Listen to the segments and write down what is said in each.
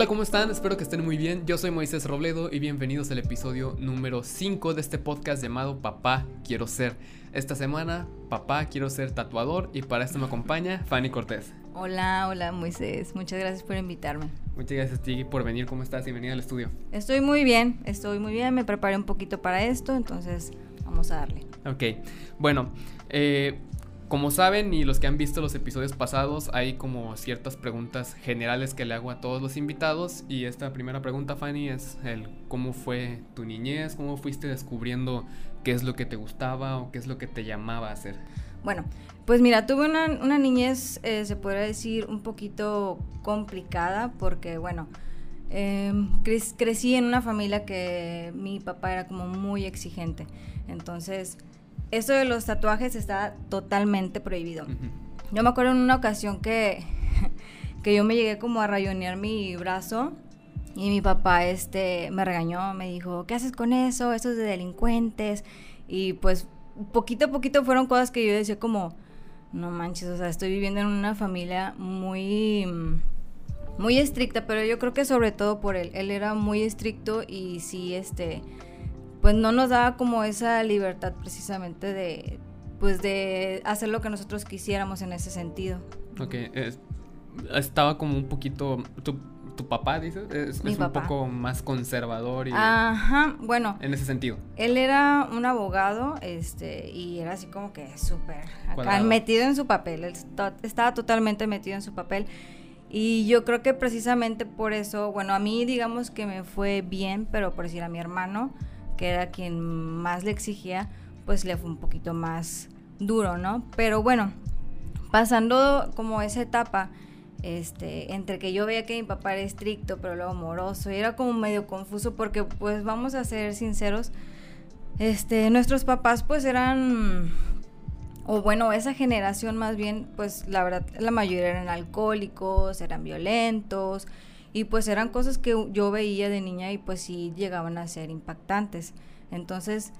Hola, ¿cómo están? Espero que estén muy bien. Yo soy Moisés Robledo y bienvenidos al episodio número 5 de este podcast llamado Papá Quiero Ser. Esta semana, Papá Quiero Ser Tatuador y para esto me acompaña Fanny Cortés. Hola, hola Moisés. Muchas gracias por invitarme. Muchas gracias a ti por venir. ¿Cómo estás? Bienvenida al estudio. Estoy muy bien, estoy muy bien. Me preparé un poquito para esto, entonces vamos a darle. Ok, bueno, eh, como saben y los que han visto los episodios pasados, hay como ciertas preguntas generales que le hago a todos los invitados. Y esta primera pregunta, Fanny, es el cómo fue tu niñez, cómo fuiste descubriendo qué es lo que te gustaba o qué es lo que te llamaba a hacer. Bueno, pues mira, tuve una, niñez, eh, se podría decir, un poquito complicada porque, bueno, em, crecí en una familia que mi papá era como muy exigente. Entonces eso de los tatuajes está totalmente prohibido. Yo me acuerdo en una ocasión que, que yo me llegué como a rayonear mi brazo y mi papá este, me regañó, me dijo, ¿qué haces con eso? Eso es de delincuentes. Y pues poquito a poquito fueron cosas que yo decía como, no manches, o sea, estoy viviendo en una familia muy muy estricta, pero yo creo que sobre todo por él. Él era muy estricto y sí, este, pues no nos daba como esa libertad precisamente de, pues de hacer lo que nosotros quisiéramos en ese sentido. Ok, estaba como un poquito, tu, tu papá, dices, es, un poco más conservador y... Ajá, bueno. En ese sentido. Él era un abogado, este, y era así como que súper metido en su papel, él estaba totalmente metido en su papel. Y yo creo que precisamente por eso, bueno, a mí digamos que me fue bien, pero por decir a mi hermano, que era quien más le exigía, pues le fue un poquito más duro, ¿no? Pero bueno, pasando como esa etapa, este, entre que yo veía que mi papá era estricto, pero luego amoroso, y era como medio confuso porque, pues, vamos a ser sinceros, este, nuestros papás, pues, eran, o bueno, esa generación más bien, pues, la verdad, la mayoría eran alcohólicos, eran violentos, y pues eran cosas que yo veía de niña y pues sí llegaban a ser impactantes. Entonces,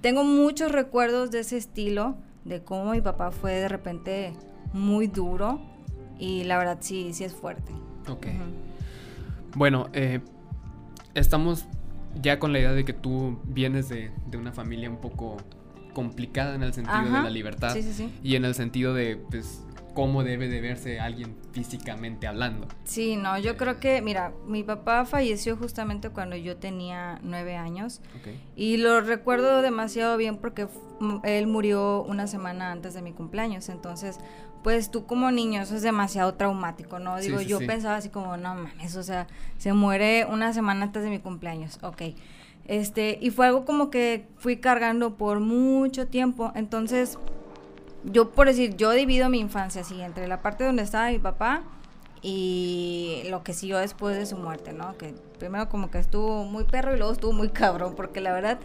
tengo muchos recuerdos de ese estilo, de cómo mi papá fue de repente muy duro y la verdad sí, sí es fuerte. Ok. Bueno, eh, estamos ya con la idea de que tú vienes de, de una familia un poco complicada en el sentido de la libertad sí, sí, sí. y en el sentido de pues cómo debe de verse alguien físicamente hablando. Sí, no, yo creo que, mira, mi papá falleció justamente cuando yo tenía nueve años. Y lo recuerdo demasiado bien porque él murió una semana antes de mi cumpleaños, entonces, pues tú como niño eso es demasiado traumático, ¿no? Digo, yo pensaba así como, no mames, o sea, se muere una semana antes de mi cumpleaños, ok. Este, y fue algo como que fui cargando por mucho tiempo, entonces yo por decir, yo divido mi infancia así entre la parte donde estaba mi papá y lo que siguió después de su muerte, ¿no? Que primero como que estuvo muy perro y luego estuvo muy cabrón, porque la verdad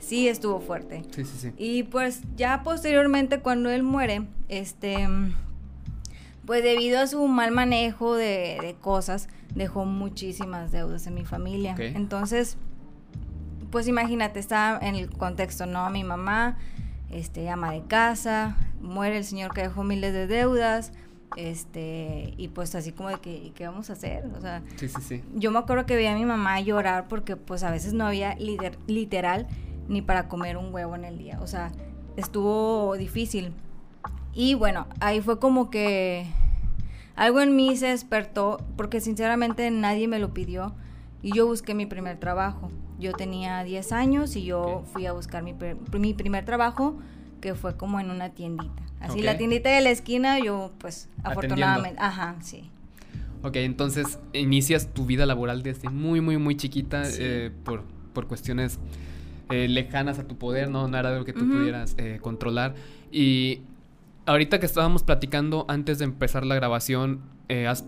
sí estuvo fuerte. Sí, sí, sí. Y pues ya posteriormente cuando él muere, este, pues debido a su mal manejo de, cosas, dejó muchísimas deudas en mi familia. Entonces, pues imagínate, estaba en el contexto, ¿no? Mi mamá este, ama de casa, muere el señor que dejó miles de deudas, este, y pues así como de que, ¿qué vamos a hacer? O sea, sí, sí, sí. yo me acuerdo que veía a mi mamá llorar porque pues a veces no había literal ni para comer un huevo en el día, o sea, estuvo difícil. Y bueno, ahí fue como que algo en mí se despertó porque sinceramente nadie me lo pidió y yo busqué mi primer trabajo. Yo tenía 10 años y yo fui a buscar mi, mi, primer trabajo, que fue como en una tiendita. Así, la tiendita de la esquina, yo pues afortunadamente, ajá, sí. Ok, entonces inicias tu vida laboral desde muy, muy, muy chiquita eh, por, por, cuestiones eh, lejanas a tu poder, ¿no? No era algo que tú pudieras eh, controlar. Y ahorita que estábamos platicando antes de empezar la grabación, has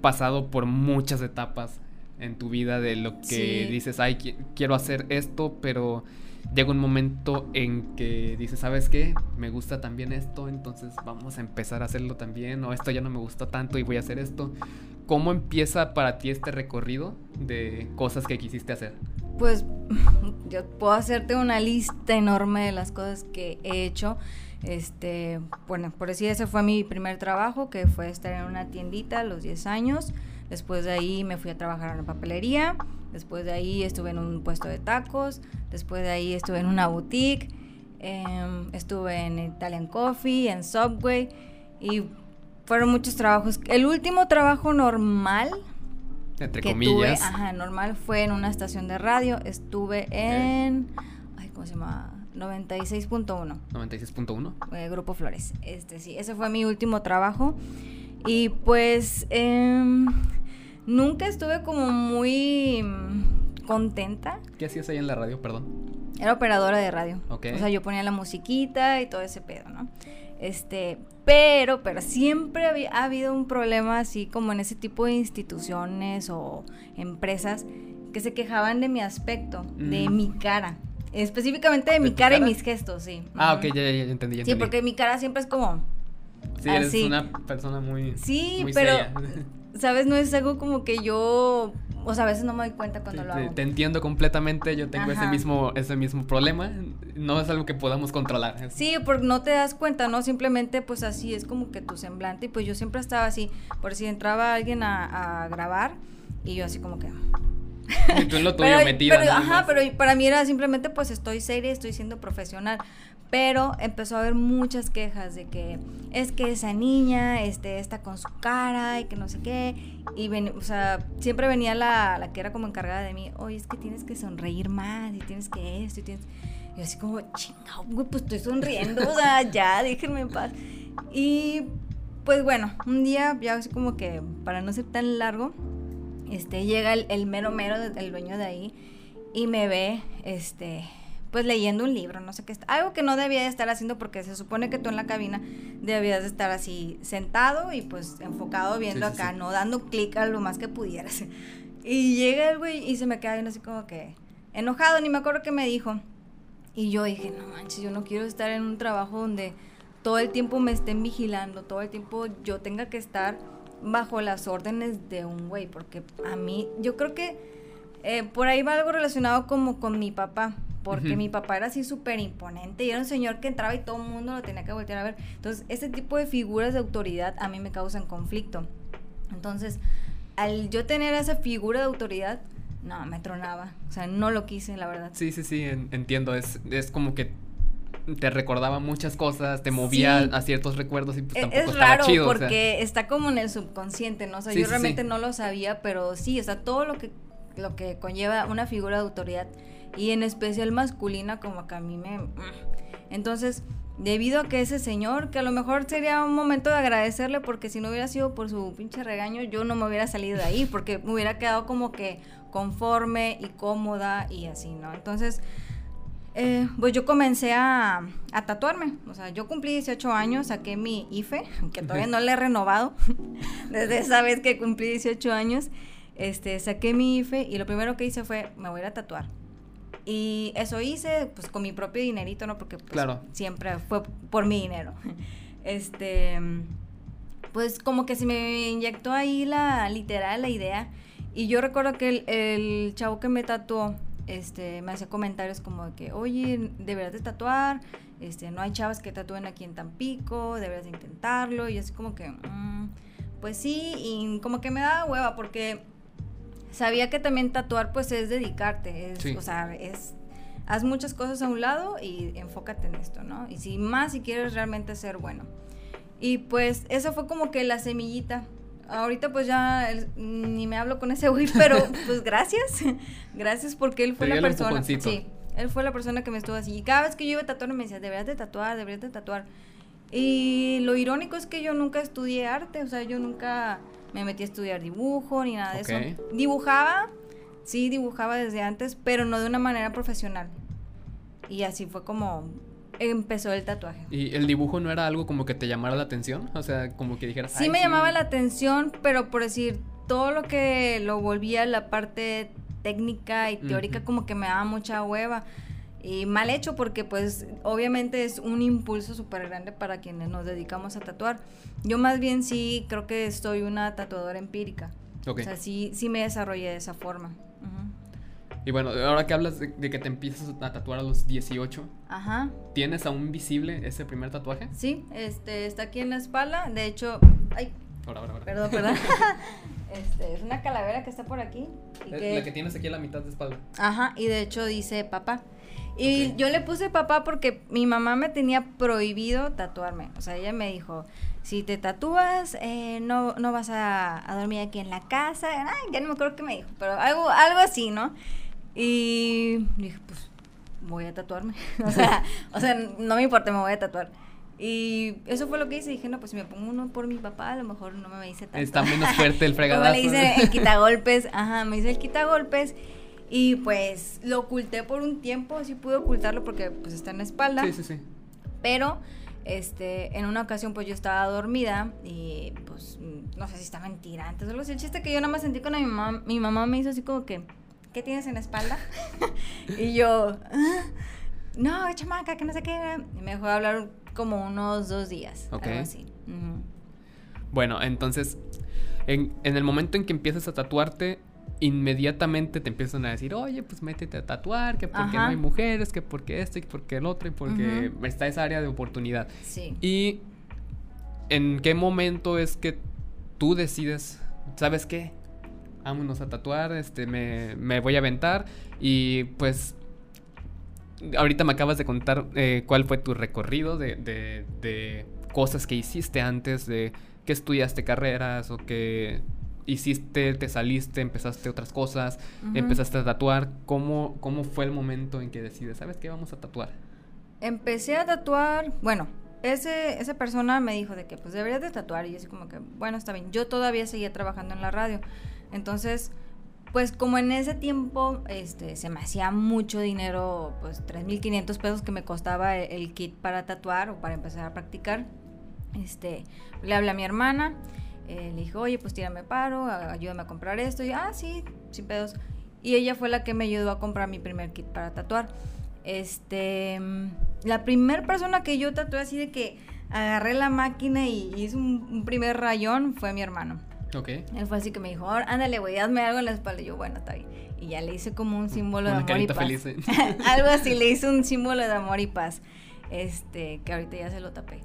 pasado por muchas etapas en tu vida de lo que dices, ay, quiero hacer esto, pero llega un momento en que dices, ¿sabes qué? Me gusta también esto, entonces vamos a empezar a hacerlo también, o esto ya no me gustó tanto y voy a hacer esto. ¿Cómo empieza para ti este recorrido de cosas que quisiste hacer? Pues yo puedo hacerte una lista enorme de las cosas que he hecho. Este, bueno, por decir, ese fue mi primer trabajo, que fue estar en una tiendita a los 10 años. Después de ahí me fui a trabajar en la papelería. Después de ahí estuve en un puesto de tacos. Después de ahí estuve en una boutique. Em, estuve en Italian Coffee, en Subway. Y fueron muchos trabajos. El último trabajo normal. Entre comillas. ajá, normal fue en una estación de radio. Estuve en. Ay, ¿cómo se llama? 96.1. 96.1. Eh, Grupo Flores. Este sí, ese fue mi último trabajo. Y pues em, nunca estuve como muy contenta. ¿Qué hacías ahí en la radio, perdón? Era operadora de radio. Ok. O sea, yo ponía la musiquita y todo ese pedo, ¿no? Este, pero, pero siempre había, ha habido un problema así como en ese tipo de instituciones o empresas que se quejaban de mi aspecto, de mi cara. Específicamente de, mi cara, y mis gestos, sí. Ah, ok, ya, ya, ya entendí, Sí, porque mi cara siempre es como... Sí, eres una persona muy... Sí, pero... ¿Sabes? No es algo como que yo... O sea, a veces no me doy cuenta cuando lo hago. Te entiendo completamente, yo tengo ese mismo, ese mismo problema, no es algo que podamos controlar. Sí, porque no te das cuenta, ¿no? Simplemente pues así es como que tu semblante y pues yo siempre estaba así, por si entraba alguien a, a grabar y yo así como que... Y tú en lo tuyo metida. Pero, ajá, pero para mí era simplemente pues estoy seria, estoy siendo profesional. Pero empezó a haber muchas quejas de que es que esa niña este, está con su cara y que no sé qué. Y ven, o sea, siempre venía la, la, que era como encargada de mí, oye, es que tienes que sonreír más y tienes que esto y tienes... Y así como, chingado, güey, pues estoy sonriendo, o sea, ya, déjenme en paz. Y pues bueno, un día ya así como que para no ser tan largo, este, llega el, mero mero, el dueño de ahí, y me ve, este, pues leyendo un libro, no sé qué, algo que no debía de estar haciendo porque se supone que tú en la cabina debías de estar así sentado y pues enfocado viendo acá, no dando clic a lo más que pudieras. Y llega el güey y se me queda viendo así como que enojado, ni me acuerdo qué me dijo. Y yo dije, no manches, yo no quiero estar en un trabajo donde todo el tiempo me estén vigilando, todo el tiempo yo tenga que estar bajo las órdenes de un güey, porque a mí, yo creo que eh, por ahí va algo relacionado como con mi papá, porque mi papá era así súper imponente y era un señor que entraba y todo el mundo lo tenía que voltear a ver. Entonces, ese tipo de figuras de autoridad a mí me causan conflicto. Entonces, al yo tener esa figura de autoridad, no, me tronaba. O sea, no lo quise, la verdad. Sí, sí, sí, entiendo. Es, es como que te recordaba muchas cosas, te movía a ciertos recuerdos y pues e, tampoco es estaba raro chido, porque está como en el subconsciente, ¿no? O sea, yo realmente no lo sabía, pero sí, o sea, todo lo que lo que conlleva una figura de autoridad y en especial masculina como que a mí me mm. entonces debido a que ese señor que a lo mejor sería un momento de agradecerle porque si no hubiera sido por su pinche regaño yo no me hubiera salido de ahí porque me hubiera quedado como que conforme y cómoda y así no entonces eh, pues yo comencé a, a, tatuarme. O sea, yo cumplí 18 años, saqué mi IFE, que todavía no le he renovado, desde esa vez que cumplí 18 años, este, saqué mi IFE y lo primero que hice fue, me voy a ir a tatuar. Y eso hice, pues con mi propio dinerito, ¿no? Porque pues, siempre fue por mi dinero. Este, pues como que se me inyectó ahí la, literal, la idea. Y yo recuerdo que el, el chavo que me tatuó, este, me hacía comentarios como que, oye, deberías de tatuar, este, no hay chavas que tatúen aquí en Tampico, deberías de intentarlo, y así como que, mm, pues sí, y como que me daba hueva, porque sabía que también tatuar pues es dedicarte, es, o sea, es, haz muchas cosas a un lado y enfócate en esto, ¿no? Y si más, si quieres realmente ser bueno. Y pues eso fue como que la semillita ahorita pues ya ni me hablo con ese güey, pero pues gracias. gracias porque él fue la persona. Sí, él fue la persona que me estuvo así. Y cada vez que yo iba a tatuar me decía, deberías de tatuar, deberías de tatuar. Y lo irónico es que yo nunca estudié arte, o sea, yo nunca me metí a estudiar dibujo ni nada de eso. Dibujaba, sí, dibujaba desde antes, pero no de una manera profesional. Y así fue como empezó el tatuaje. ¿Y el dibujo no era algo como que te llamara la atención? O sea, como que dijeras... Sí me llamaba la atención, pero por decir, todo lo que lo volvía la parte técnica y teórica como que me daba mucha hueva. Y mal hecho porque pues obviamente es un impulso súper grande para quienes nos dedicamos a tatuar. Yo más bien sí creo que soy una tatuadora empírica. O sea, sí, sí me desarrollé de esa forma. Y bueno, ahora que hablas de, que te empiezas a tatuar a los 18, Ajá. ¿tienes aún visible ese primer tatuaje? Sí, este, está aquí en la espalda. De hecho, ay, ahora, ahora, ahora. perdón, perdón. Este, es una calavera que está por aquí. La que tienes aquí a la mitad de espalda. Ajá, y de hecho dice papá. Y yo le puse papá porque mi mamá me tenía prohibido tatuarme. O sea, ella me dijo, si te tatúas, eh, no, no vas a, dormir aquí en la casa. Ay, ya no me acuerdo qué me dijo, pero algo, algo así, ¿no? Y dije, pues voy a tatuarme. o, sea, o sea, no me importa, me voy a tatuar. Y eso fue lo que hice. Dije, no, pues si me pongo uno por mi papá, a lo mejor no me dice tanto. Está menos fuerte el fregadazo. Como le hice el quitagolpes. Ajá, me hice el quitagolpes. Y pues lo oculté por un tiempo, sí pude ocultarlo porque pues está en la espalda. Sí, sí, sí. Pero este, en una ocasión pues yo estaba dormida y pues no sé si estaba mentira antes o algo así. El chiste que yo nada más sentí con mi mamá, mi mamá me hizo así como que, ¿qué tienes en la espalda? y yo, ah, no, chamaca, que no sé qué. Y me dejó de hablar como unos dos días. Ok. Algo así. Bueno, entonces, en, en el momento en que empiezas a tatuarte, inmediatamente te empiezan a decir, oye, pues métete a tatuar, que porque no hay mujeres, que porque esto y porque el otro, y porque está esa área de oportunidad. Sí. Y en qué momento es que tú decides, ¿sabes qué? Vámonos a tatuar, este, me, me voy a aventar y pues ahorita me acabas de contar eh, cuál fue tu recorrido de, de, de, cosas que hiciste antes, de que estudiaste carreras o que hiciste, te saliste, empezaste otras cosas, empezaste a tatuar. ¿Cómo, ¿Cómo fue el momento en que decides, sabes qué, vamos a tatuar? Empecé a tatuar, bueno, ese, esa persona me dijo de que pues deberías de tatuar y yo así como que, bueno, está bien. Yo todavía seguía trabajando en la radio. Entonces, pues como en ese tiempo este, se me hacía mucho dinero, pues 3.500 pesos que me costaba el, el, kit para tatuar o para empezar a practicar, este, le hablé a mi hermana eh, le dijo, oye, pues tírame paro, ayúdame a comprar esto. Y, ah, sí, sin pedos. Y ella fue la que me ayudó a comprar mi primer kit para tatuar. Este, la primera persona que yo tatué así de que agarré la máquina y hice un, primer rayón fue mi hermano. Ok. Él fue así que me dijo, ándale, güey, hazme algo en la espalda. Y yo, bueno, está bien. Y ya le hice como un símbolo de amor y paz. Feliz, ¿eh? algo así, le hice un símbolo de amor y paz. Este, que ahorita ya se lo tapé.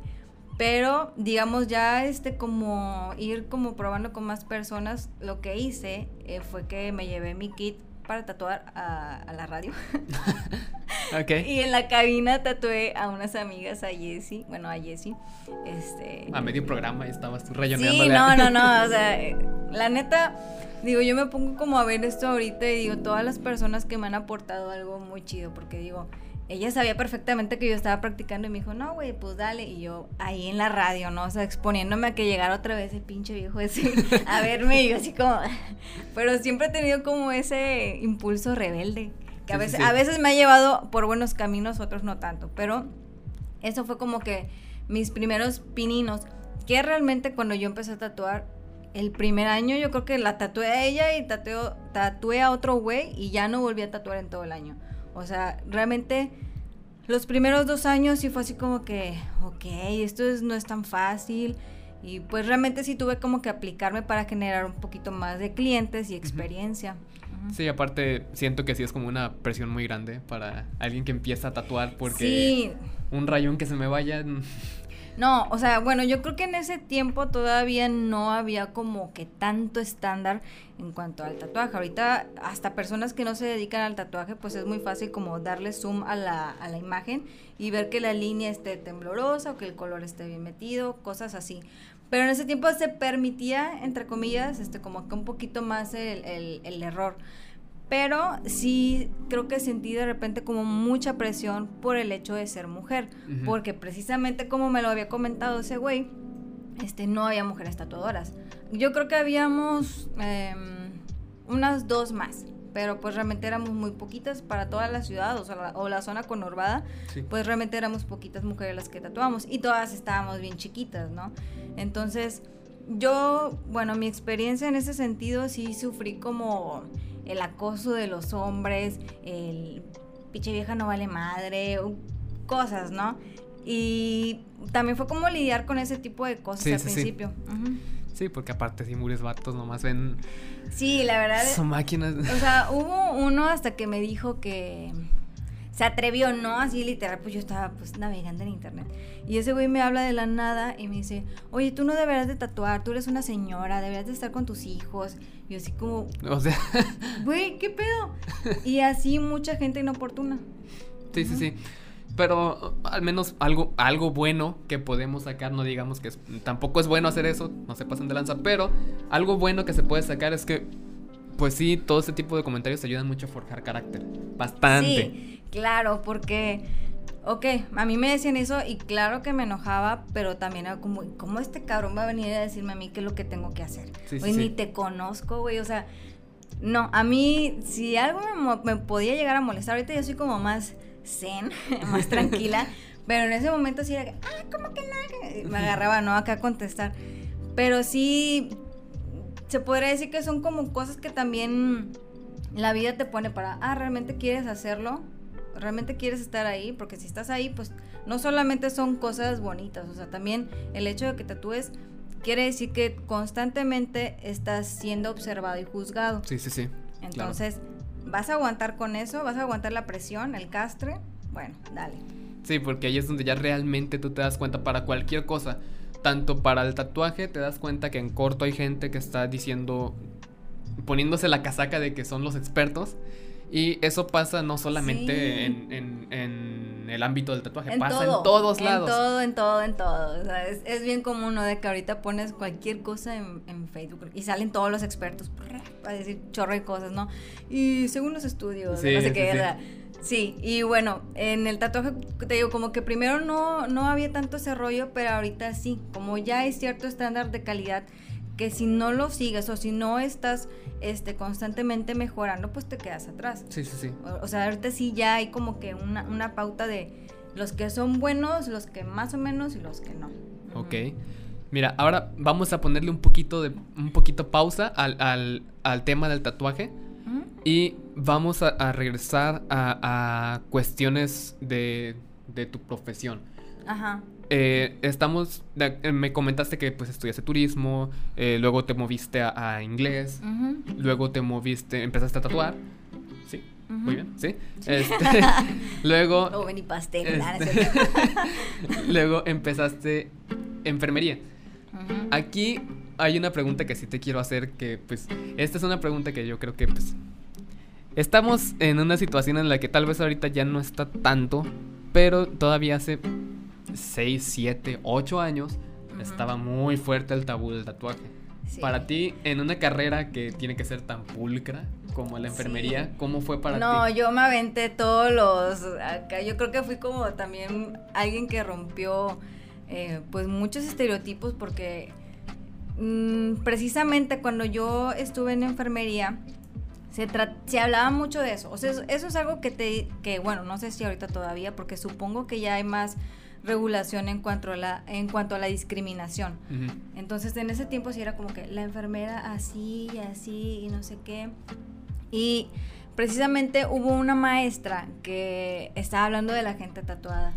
Pero, digamos, ya este como ir como probando con más personas, lo que hice eh, fue que me llevé mi kit para tatuar a, la radio. okay. Y en la cabina tatué a unas amigas, a Jessie, bueno, a Jessie. Este, a medio programa estabas tú rayoneando. Sí, no, no, no, o sea, eh, la neta, digo, yo me pongo como a ver esto ahorita y digo, todas las personas que me han aportado algo muy chido, porque digo, ella sabía perfectamente que yo estaba practicando y me dijo, no, güey, pues dale. Y yo ahí en la radio, ¿no? O sea, exponiéndome a que llegara otra vez el pinche viejo ese a verme y yo así como... Pero siempre he tenido como ese impulso rebelde, que a, veces, a veces me ha llevado por buenos caminos, otros no tanto. Pero eso fue como que mis primeros pininos, que realmente cuando yo empecé a tatuar, el primer año yo creo que la tatué a ella y tatué a otro güey y ya no volví a tatuar en todo el año. O sea, realmente los primeros dos años sí fue así como que, ok, esto no es tan fácil. Y pues realmente sí tuve como que aplicarme para generar un poquito más de clientes y experiencia. Sí, aparte siento que sí es como una presión muy grande para alguien que empieza a tatuar porque un rayón que se me vaya no, o sea, bueno, yo creo que en ese tiempo todavía no había como que tanto estándar en cuanto al tatuaje. Ahorita hasta personas que no se dedican al tatuaje, pues es muy fácil como darle zoom a la, a la imagen y ver que la línea esté temblorosa o que el color esté bien metido, cosas así. Pero en ese tiempo se permitía, entre comillas, este, como que un poquito más el, el, el error pero sí creo que sentí de repente como mucha presión por el hecho de ser mujer, porque precisamente como me lo había comentado ese güey, este, no había mujeres tatuadoras. Yo creo que habíamos em, unas dos más, pero pues realmente éramos muy poquitas para toda la ciudad o, la, o la zona conurbada, pues realmente éramos poquitas mujeres las que tatuamos y todas estábamos bien chiquitas, ¿no? Entonces, yo, bueno, mi experiencia en ese sentido sí sufrí como el acoso de los hombres, el pinche vieja no vale madre, cosas, ¿no? Y también fue como lidiar con ese tipo de cosas al principio. Sí. porque aparte si mures vatos nomás ven... Sí, la verdad. Son máquinas. O sea, hubo uno hasta que me dijo que se atrevió, ¿no? Así literal, pues yo estaba pues navegando en internet. Y ese güey me habla de la nada y me dice, oye, tú no deberás de tatuar, tú eres una señora, deberías de estar con tus hijos. Y yo así como, o sea, güey, ¿qué pedo? Y así mucha gente inoportuna. Sí, sí, sí. Pero al menos algo, algo bueno que podemos sacar, no digamos que tampoco es bueno hacer eso, no se pasen de lanza, pero algo bueno que se puede sacar es que, pues sí, todo ese tipo de comentarios ayudan mucho a forjar carácter. Bastante. Sí, claro, porque, ok, a mí me decían eso y claro que me enojaba, pero también era como, ¿cómo este cabrón va a venir a decirme a mí qué es lo que tengo que hacer? Sí, ni te conozco, güey, o sea, no, a mí, si algo me, me podía llegar a molestar, ahorita yo soy como más zen, más tranquila. Pero en ese momento sí era que, ah, ¿cómo que no? Me agarraba, ¿no? Acá a contestar. Pero sí, se podría decir que son como cosas que también la vida te pone para, ah, ¿realmente quieres hacerlo? ¿Realmente quieres estar ahí? Porque si estás ahí, pues no solamente son cosas bonitas, o sea, también el hecho de que tatúes quiere decir que constantemente estás siendo observado y juzgado. Sí, sí, sí. Entonces, ¿Vas a aguantar con eso? ¿Vas a aguantar la presión, el castre? Bueno, dale. Sí, porque ahí es donde ya realmente tú te das cuenta para cualquier cosa. Tanto para el tatuaje, te das cuenta que en corto hay gente que está diciendo, poniéndose la casaca de que son los expertos. Y eso pasa no solamente en, el ámbito del tatuaje, pasa en todos lados. En todo, en todo, en todo. O sea, es, bien común, ¿no? De que ahorita pones cualquier cosa en, Facebook y salen todos los expertos para decir chorro de cosas, ¿no? Y según los estudios, no sé qué, ¿verdad? Sí, y bueno, en el tatuaje te digo, como que primero no, no había tanto ese rollo, pero ahorita sí, como ya hay cierto estándar de calidad que si no lo sigues o si no estás este, constantemente mejorando, pues te quedas atrás. Sí, sí, sí. O, sea, ahorita sí ya hay como que una, una, pauta de los que son buenos, los que más o menos y los que no. Ok. Mira, ahora vamos a ponerle un poquito de un poquito pausa al, al, al tema del tatuaje. Y vamos a, regresar a, a cuestiones de, de tu profesión. Ajá. Eh, estamos, me comentaste que pues estudiaste turismo, eh, luego te moviste a, inglés, luego te moviste, empezaste a tatuar. Sí, muy bien, sí. Este, luego... Este, luego empezaste enfermería. Aquí hay una pregunta que sí te quiero hacer, que pues esta es una pregunta que yo creo que pues estamos en una situación en la que tal vez ahorita ya no está tanto, pero todavía hace 6, 7, 8 años, estaba muy fuerte el tabú del tatuaje. Para ti, en una carrera que tiene que ser tan pulcra como la enfermería, ¿cómo fue para ti? No, yo me aventé todos los... Acá, yo creo que fui como también alguien que rompió eh, pues muchos estereotipos porque mm, precisamente cuando yo estuve en enfermería, se, se, hablaba mucho de eso. O sea, eso, eso, es algo que te, que bueno, no sé si ahorita todavía, porque supongo que ya hay más regulación en cuanto a la, en cuanto a la discriminación. Entonces, en ese tiempo sí era como que la enfermera así y así y no sé qué. Y precisamente hubo una maestra que estaba hablando de la gente tatuada.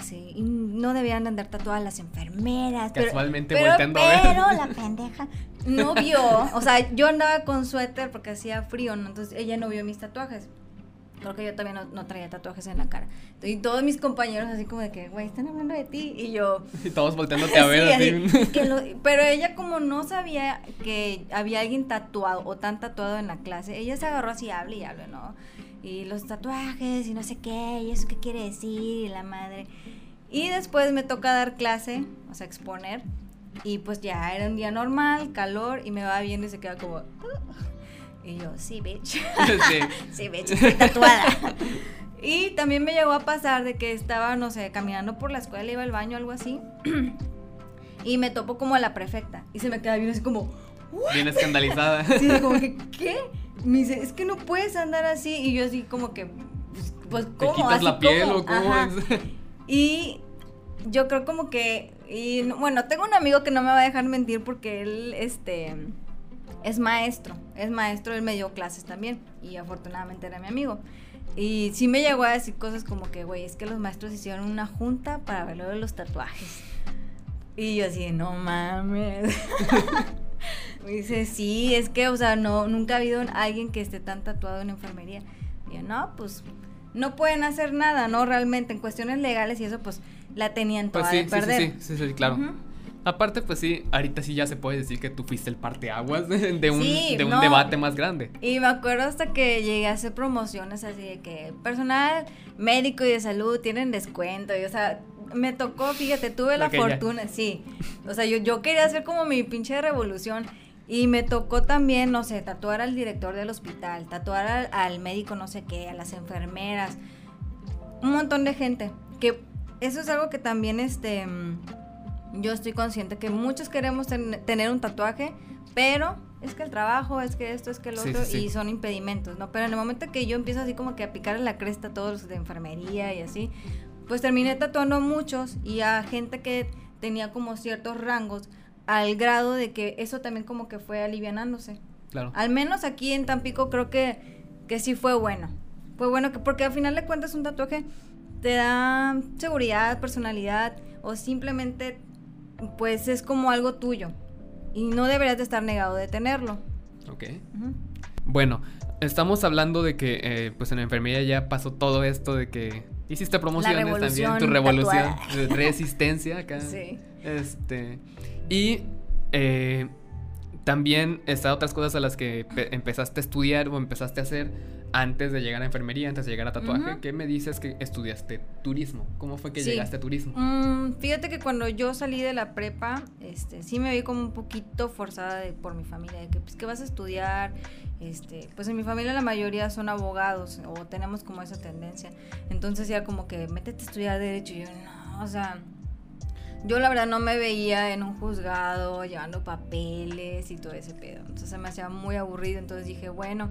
Sí, y no debían andar tatuadas las enfermeras. Casualmente pero, volteando pero, la pendeja no vio. O sea, yo andaba con suéter porque hacía frío, ¿no? Entonces ella no vio mis tatuajes. Creo que yo también no, traía tatuajes en la cara. Y todos mis compañeros así como de que, güey, están hablando de ti. Y yo... Y todos volteándote a ver. pero ella como no sabía que había alguien tatuado o tan tatuado en la clase, ella se agarró así, hable y hable, ¿no? Y los tatuajes y no sé qué, y eso qué quiere decir, y la madre. Y después me toca dar clase, o sea, exponer. Y pues ya era un día normal, calor, y me va viendo y se queda como... Y yo, sí, bitch. Sí, sí bitch, estoy tatuada. y también me llegó a pasar de que estaba, no sé, caminando por la escuela, iba al baño, algo así. y me topo como a la prefecta. Y se me queda bien así como. Bien escandalizada. Sí, como que, ¿qué? Me dice, es que no puedes andar así. Y yo así como que, pues, pues ¿cómo? ¿Te quitas la piel o cómo es? Y yo creo como que, y bueno, tengo un amigo que no me va a dejar mentir porque él, este, es maestro, es maestro, él me dio clases también y afortunadamente era mi amigo. Y sí me llegó a decir cosas como que, güey, es que los maestros hicieron una junta para ver lo de los tatuajes. Y yo así, no mames. me dice, sí, es que, o sea, no, nunca ha habido alguien que esté tan tatuado en enfermería. Y yo, no, pues no pueden hacer nada, ¿no? Realmente, en cuestiones legales y eso, pues la tenían pues toda de perder. Sí, sí, sí, sí, claro. Aparte, pues sí, ahorita sí ya se puede decir que tú fuiste el parteaguas de, un, de un debate más grande. Y me acuerdo hasta que llegué a hacer promociones así de que personal médico y de salud tienen descuento. Y, o sea, me tocó, fíjate, tuve la fortuna, sí. O sea, yo, yo quería hacer como mi pinche revolución. Y me tocó también, no sé, tatuar al director del hospital, tatuar al, al médico no sé qué, a las enfermeras, un montón de gente. Que eso es algo que también, este yo estoy consciente que muchos queremos tener un tatuaje, pero es que el trabajo, es que esto, es que el otro, y son impedimentos, ¿no? Pero en el momento que yo empiezo así como que a picar la cresta a todos los de enfermería y así, pues terminé tatuando muchos y a gente que tenía como ciertos rangos, al grado de que eso también como que fue alivianándose. Claro. Al menos aquí en Tampico creo que, que sí fue bueno. Fue bueno que, porque al final de cuentas un tatuaje te da seguridad, personalidad, o simplemente pues es como algo tuyo y no deberías de estar negado de tenerlo. Ok. Bueno, estamos hablando de que eh, pues en la enfermería ya pasó todo esto de que hiciste promociones también, tu revolución resistencia acá. Sí. Este, y eh, también está otras cosas a las que empezaste a estudiar o empezaste a hacer antes de llegar a enfermería, antes de llegar a tatuaje, ¿qué me dices que estudiaste turismo? ¿Cómo fue que llegaste a turismo? Mm, fíjate que cuando yo salí de la prepa, este, sí me vi como un poquito forzada por mi familia, de que, pues, ¿qué vas a estudiar? Este, pues en mi familia la mayoría son abogados o tenemos como esa tendencia. Entonces ya como que métete a estudiar derecho y yo, no, o sea, yo la verdad no me veía en un juzgado llevando papeles y todo ese pedo. Entonces se me hacía muy aburrido, entonces dije, bueno,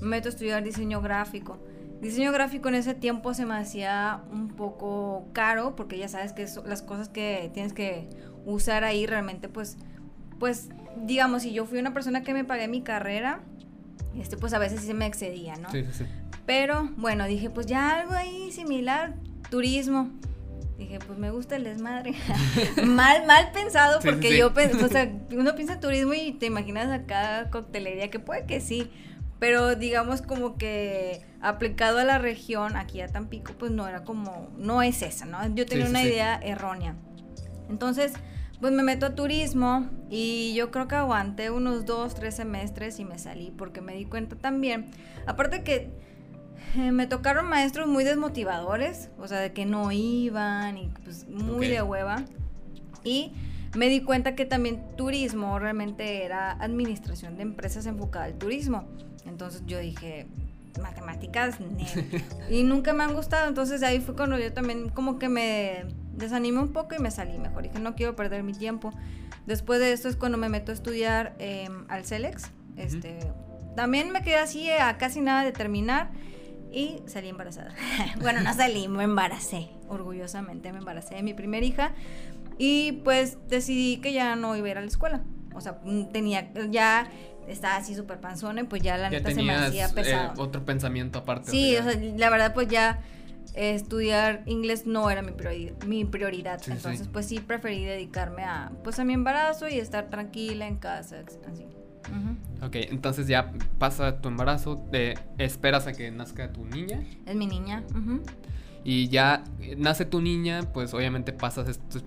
me meto a estudiar diseño gráfico. Diseño gráfico en ese tiempo se me hacía un poco caro porque ya sabes que las cosas que tienes que usar ahí realmente pues pues digamos si yo fui una persona que me pagué mi carrera este pues a veces sí se me excedía, ¿no? Sí, sí, sí. Pero bueno, dije pues ya algo ahí similar, turismo. Dije, pues me gusta el desmadre. mal, mal pensado, porque yo, o sea, uno piensa turismo y te imaginas acá coctelería, que puede que sí, pero digamos como que aplicado a la región, aquí a Tampico, pues no era como, no es esa, ¿no? Yo tenía una idea errónea. Entonces, pues me meto a turismo y yo creo que aguanté unos dos, tres semestres y me salí porque me di cuenta también, aparte que eh, me tocaron maestros muy desmotivadores, o sea, de que no iban y pues muy de hueva. Y me di cuenta que también turismo realmente era administración de empresas enfocada al turismo. Entonces yo dije, matemáticas, y nunca me han gustado. Entonces ahí fue cuando yo también como que me desanimé un poco y me salí mejor. Dije, no quiero perder mi tiempo. Después de esto es cuando me meto a estudiar em, al CELEX. Este, También me quedé así a casi nada de terminar y salí embarazada. bueno, no salí, me embaracé. Orgullosamente me embaracé de mi primera hija. Y pues decidí que ya no iba a ir a la escuela. O sea, tenía ya estaba así súper panzona y pues ya la neta se me hacía eh, pesado. otro pensamiento aparte. Sí, o sea, la verdad pues ya estudiar inglés no era mi, mi prioridad. Entonces pues sí preferí dedicarme a pues a mi embarazo y estar tranquila en casa, así. Ok, entonces ya pasa tu embarazo, te esperas a que nazca tu niña. Es mi niña. Y ya nace tu niña, pues obviamente pasas estos,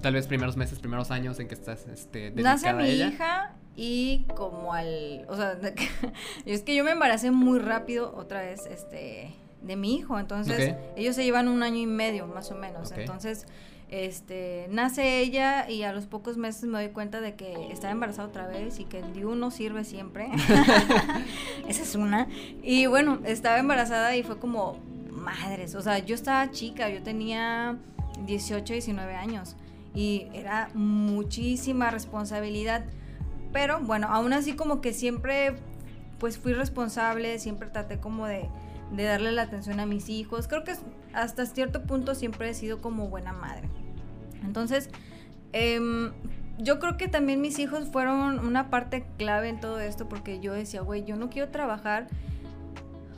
tal vez primeros meses, primeros años en que estás este, dedicada Nace mi hija y como al, o sea, es que yo me embaracé muy rápido otra vez, este, de mi hijo, entonces ellos se llevan un año y medio más o menos, entonces, este, nace ella y a los pocos meses me doy cuenta de que estaba embarazada otra vez y que el DIU no sirve siempre, esa es una, y bueno, estaba embarazada y fue como, madres, o sea, yo estaba chica, yo tenía 18, 19 años. Y era muchísima responsabilidad, pero bueno, aún así como que siempre pues fui responsable, siempre traté como de, darle la atención a mis hijos. Creo que hasta cierto punto siempre he sido como buena madre. Entonces, em, yo creo que también mis hijos fueron una parte clave en todo esto porque yo decía, güey, yo no quiero trabajar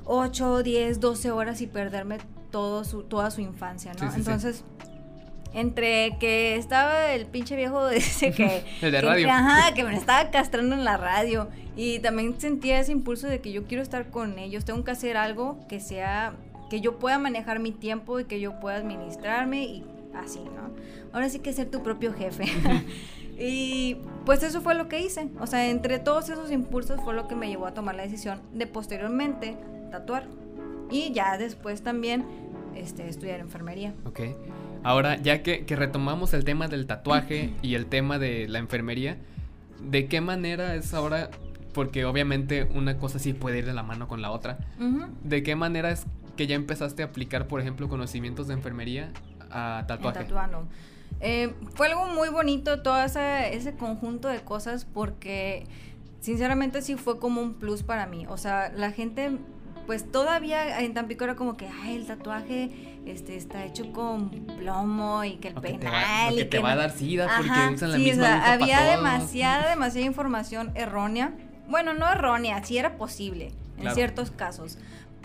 8, 10, 12 horas y perderme todo su, toda su infancia, ¿no? Entonces entre que estaba el pinche viejo ese que... el de radio. ajá, que me estaba castrando en la radio. Y también sentía ese impulso de que yo quiero estar con ellos, tengo que hacer algo que sea que yo pueda manejar mi tiempo y que yo pueda administrarme y así, ¿no? Ahora sí que ser tu propio jefe. y pues eso fue lo que hice. O sea, entre todos esos impulsos fue lo que me llevó a tomar la decisión de posteriormente tatuar. Y ya después también este, estudiar enfermería. Ok. Ahora, ya que, retomamos el tema del tatuaje y el tema de la enfermería, ¿de qué manera es ahora? Porque obviamente una cosa sí puede ir de la mano con la otra. ¿De qué manera es que ya empezaste a aplicar, por ejemplo, conocimientos de enfermería a tatuaje? tatuando. Eh, fue algo muy bonito todo ese, conjunto de cosas porque sinceramente sí fue como un plus para mí. O sea, la gente pues todavía en Tampico era como que, ay, el tatuaje este, está hecho con plomo y que el penal. y que te va a dar sida porque usan la misma o sea, había demasiada, demasiada información errónea. Bueno, no errónea, sí era posible en ciertos casos.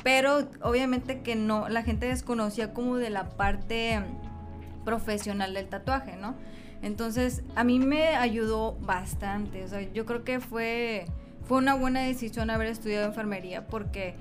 Pero obviamente que no, la gente desconocía como de la parte profesional del tatuaje, ¿no? Entonces, a mí me ayudó bastante. O sea, yo creo que fue, fue una buena decisión haber estudiado enfermería porque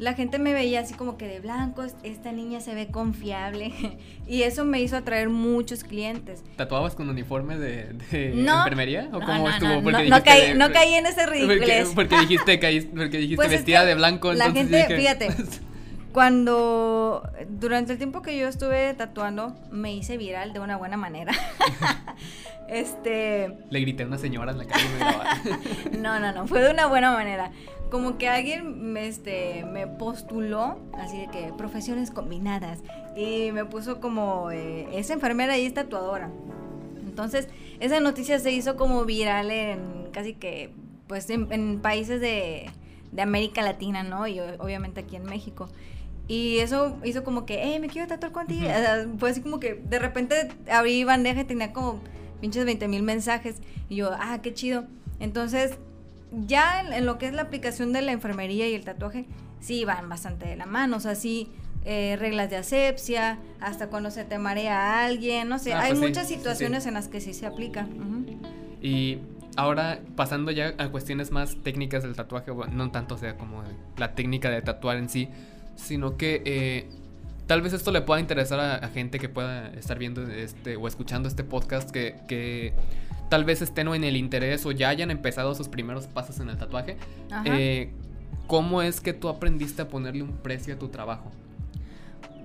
la gente me veía así como que de blanco, esta niña se ve confiable. y eso me hizo atraer muchos clientes. ¿Tatuabas con uniforme de, enfermería? ¿O cómo estuvo? Porque no, caí, no, caí, en ese ridículo. Porque, dijiste, porque dijiste pues vestida de blanco. La gente, fíjate, cuando durante el tiempo que yo estuve tatuando, me hice viral de una buena manera. este. Le grité a una señora en la calle y me no, no, no, fue de una buena manera como que alguien me, este, me postuló, así de que profesiones combinadas, y me puso como, eh, es enfermera y es tatuadora. Entonces, esa noticia se hizo como viral en casi que, pues, en, países de, de, América Latina, ¿no? Y obviamente aquí en México. Y eso hizo como que, eh, me quiero tatuar contigo. fue así como que de repente abrí bandeja y tenía como pinches 20 mil mensajes. Y yo, ah, qué chido. Entonces ya en, lo que es la aplicación de la enfermería y el tatuaje, sí van bastante de la mano, o sea, sí eh, reglas de asepsia, hasta cuando se te marea alguien, no sé, ah, hay pues muchas situaciones en las que sí se aplica. Y ahora pasando ya a cuestiones más técnicas del tatuaje, no tanto sea como la técnica de tatuar en sí, sino que eh, tal vez esto le pueda interesar a, gente que pueda estar viendo este o escuchando este podcast que, que tal vez estén o en el interés o ya hayan empezado sus primeros pasos en el tatuaje. Eh, ¿Cómo es que tú aprendiste a ponerle un precio a tu trabajo?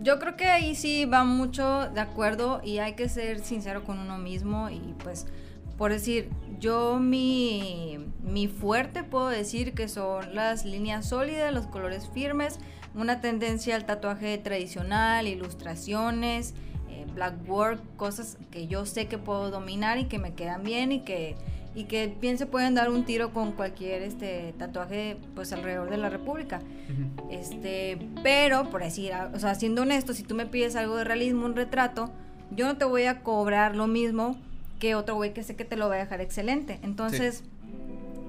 Yo creo que ahí sí va mucho de acuerdo y hay que ser sincero con uno mismo y pues por decir, yo mi, mi fuerte puedo decir que son las líneas sólidas, los colores firmes, una tendencia al tatuaje tradicional, ilustraciones, black work, cosas que yo sé que puedo dominar y que me quedan bien y que y que bien se pueden dar un tiro con cualquier este tatuaje pues alrededor de la república. Este pero por decir o sea siendo honesto si tú me pides algo de realismo un retrato yo no te voy a cobrar lo mismo que otro güey que sé que te lo va a dejar excelente. Entonces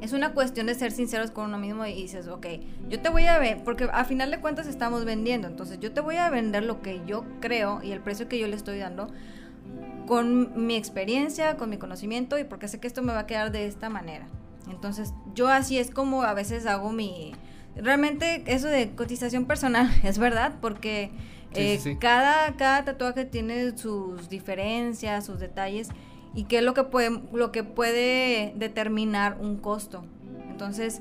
es una cuestión de ser sinceros con uno mismo y dices, ok, yo te voy a ver, porque a final de cuentas estamos vendiendo, entonces yo te voy a vender lo que yo creo y el precio que yo le estoy dando con mi experiencia, con mi conocimiento y porque sé que esto me va a quedar de esta manera. Entonces yo así es como a veces hago mi... Realmente eso de cotización personal es verdad, porque eh, Cada, cada tatuaje tiene sus diferencias, sus detalles y qué es lo que puede, lo que puede determinar un costo. Entonces,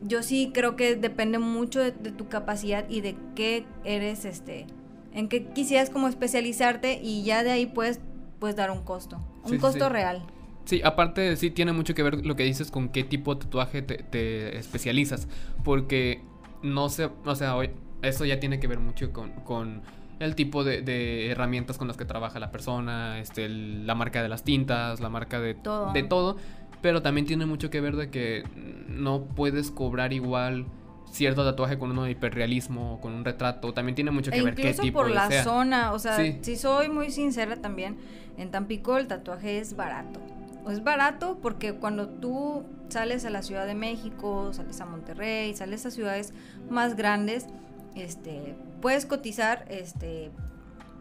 yo sí creo que depende mucho de, tu capacidad y de qué eres, este, en qué quisieras como especializarte y ya de ahí puedes, puedes dar un costo, un costo real. Sí, aparte sí tiene mucho que ver lo que dices con qué tipo de tatuaje te, especializas, porque no sé, o sea, eso ya tiene que ver mucho con, con el tipo de, herramientas con las que trabaja la persona, este, la marca de las tintas, la marca de todo. de todo. Pero también tiene mucho que ver de que no puedes cobrar igual cierto tatuaje con uno de hiperrealismo, con un retrato. También tiene mucho que e ver qué tipo por la zona. O sea, si soy muy sincera también, en Tampico el tatuaje es barato. Es barato porque cuando tú sales a la Ciudad de México, sales a Monterrey, sales a ciudades más grandes, este, puedes cotizar este,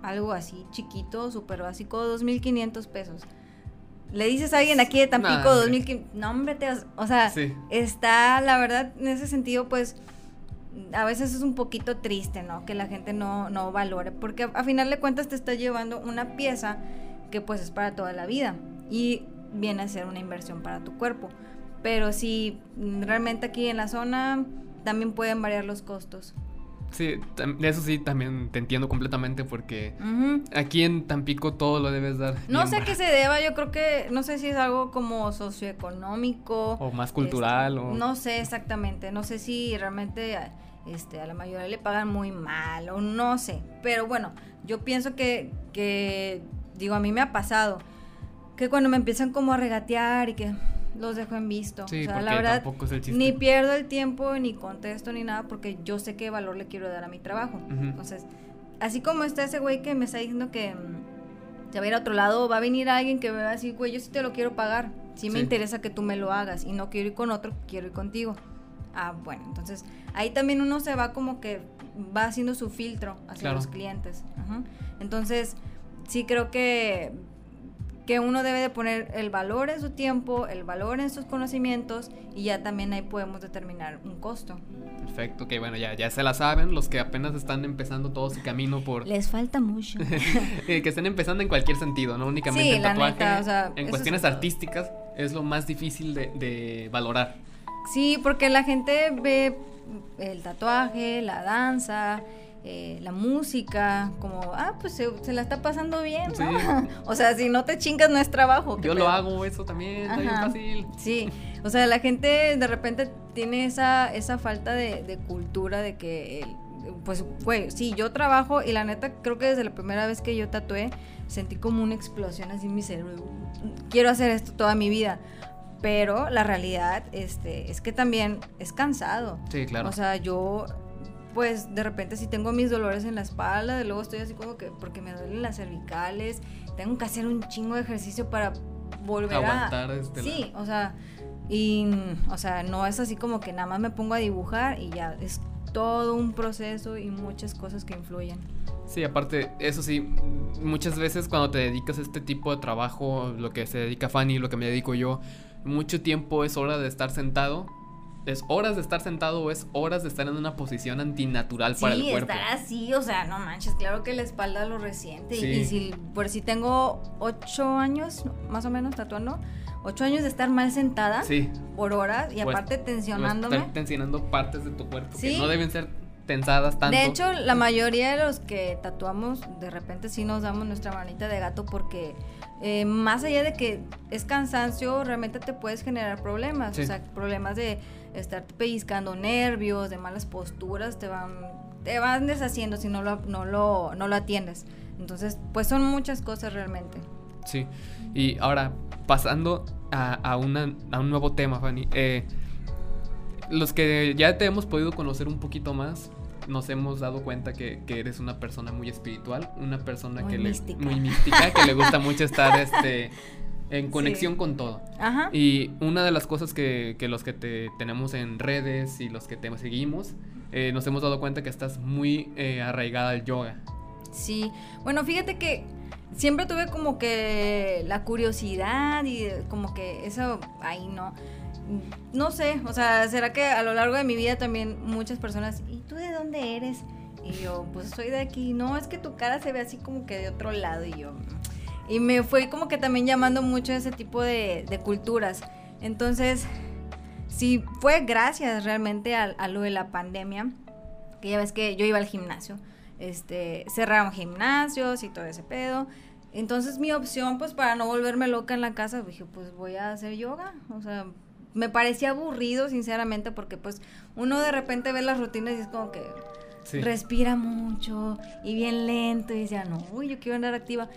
algo así chiquito, súper básico, 2.500 pesos. Le dices a alguien aquí de Tampico, no, 2.500, no hombre, te o sea, está, la verdad, en ese sentido, pues, a veces es un poquito triste, ¿no? Que la gente no, no valore, porque a, final de cuentas te está llevando una pieza que pues es para toda la vida y viene a ser una inversión para tu cuerpo. Pero si realmente aquí en la zona también pueden variar los costos. Sí, eso sí también te entiendo completamente porque aquí en Tampico todo lo debes dar. No sé qué se deba, yo creo que, no sé si es algo como socioeconómico. O más cultural. Este, o... No sé exactamente, no sé si realmente este, a la mayoría le pagan muy mal o no sé. Pero bueno, yo pienso que, que, digo, a mí me ha pasado que cuando me empiezan como a regatear y que los dejo en visto. Sí, o sea, la verdad, ni pierdo el tiempo, ni contesto, ni nada, porque yo sé qué valor le quiero dar a mi trabajo. Entonces, así como está ese güey que me está diciendo que mm, se va a ir a otro lado, va a venir alguien que me va a decir, güey, yo sí te lo quiero pagar. Sí, me interesa que tú me lo hagas y no quiero ir con otro, quiero ir contigo. Ah, bueno, entonces ahí también uno se va como que va haciendo su filtro hacia los clientes. Entonces, sí creo que que uno debe de poner el valor en su tiempo, el valor en sus conocimientos y ya también ahí podemos determinar un costo. Perfecto, que bueno, ya, ya se la saben, los que apenas están empezando todo su camino por... Les falta mucho. que estén empezando en cualquier sentido, no únicamente en tatuaje. en cuestiones artísticas es lo más difícil de, de valorar. Sí, porque la gente ve el tatuaje, la danza, eh, la música, como, ah, pues se, la está pasando bien, ¿no? o sea, si no te chingas no es trabajo. Yo lo hago, eso también, está bien fácil. Sí, o sea, la gente de repente tiene esa, esa falta de, cultura de que, pues, güey, sí, yo trabajo y la neta creo que desde la primera vez que yo tatué sentí como una explosión así en mi cerebro. Quiero hacer esto toda mi vida pero la realidad este, es que también es cansado. Sí, claro. O sea, yo pues de repente si tengo mis dolores en la espalda, de luego estoy así como que porque me duelen las cervicales, tengo que hacer un chingo de ejercicio para volver Aguantar a este Sí, o sea, y o sea, no es así como que nada más me pongo a dibujar y ya es todo un proceso y muchas cosas que influyen. Sí, aparte, eso sí, muchas veces cuando te dedicas a este tipo de trabajo, lo que se dedica Fanny, lo que me dedico yo, mucho tiempo es hora de estar sentado es horas de estar sentado o es horas de estar en una posición antinatural para el cuerpo. Sí, estar así, o sea, no manches, claro que la espalda lo resiente. Y, si por si tengo ocho años, más o menos, tatuando, ocho años de estar mal sentada por horas y aparte tensionándome. Estar tensionando partes de tu cuerpo que no deben ser tensadas tanto. De hecho, la mayoría de los que tatuamos, de repente sí nos damos nuestra manita de gato porque eh, más allá de que es cansancio, realmente te puedes generar problemas. O sea, problemas de estar pellizcando nervios, de malas posturas, te van, te van deshaciendo si no lo, no, lo, no lo atiendes. Entonces, pues son muchas cosas realmente. Sí, y ahora, pasando a, a, una, a un nuevo tema, Fanny. Eh, los que ya te hemos podido conocer un poquito más, nos hemos dado cuenta que, que eres una persona muy espiritual, una persona muy que mística. le muy mística, que le gusta mucho estar este en conexión con todo. Ajá. Y una de las cosas que, que, los que te tenemos en redes y los que te seguimos, eh, nos hemos dado cuenta que estás muy eh, arraigada al yoga. Sí, bueno, fíjate que siempre tuve como que la curiosidad y como que eso ahí no. No sé, o sea, será que a lo largo de mi vida también muchas personas, ¿y tú de dónde eres? Y yo, pues soy de aquí. No, es que tu cara se ve así como que de otro lado. Y yo, y me fue como que también llamando mucho ese tipo de, culturas. Entonces, sí, fue gracias realmente a, lo de la pandemia, que ya ves que yo iba al gimnasio. Este, cerraron gimnasios y todo ese pedo. Entonces mi opción, pues para no volverme loca en la casa, dije, pues voy a hacer yoga. O sea, me parecía aburrido, sinceramente, porque pues uno de repente ve las rutinas y es como que respira mucho y bien lento y decía, no, uy, yo quiero andar activa.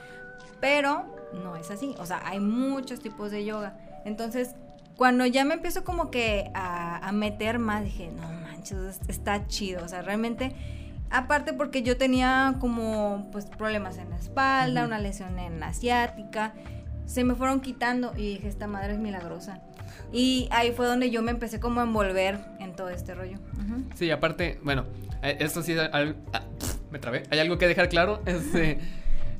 Pero no es así. O sea, hay muchos tipos de yoga. Entonces, cuando ya me empiezo como que a, meter más, dije, no manches, está chido. O sea, realmente, aparte porque yo tenía como pues problemas en la espalda, una lesión en la asiática, se me fueron quitando y dije, esta madre es milagrosa. Y ahí fue donde yo me empecé como a envolver en todo este rollo. Sí, aparte, bueno, eh, esto sí, ah, me trabé. Hay algo que dejar claro. Este,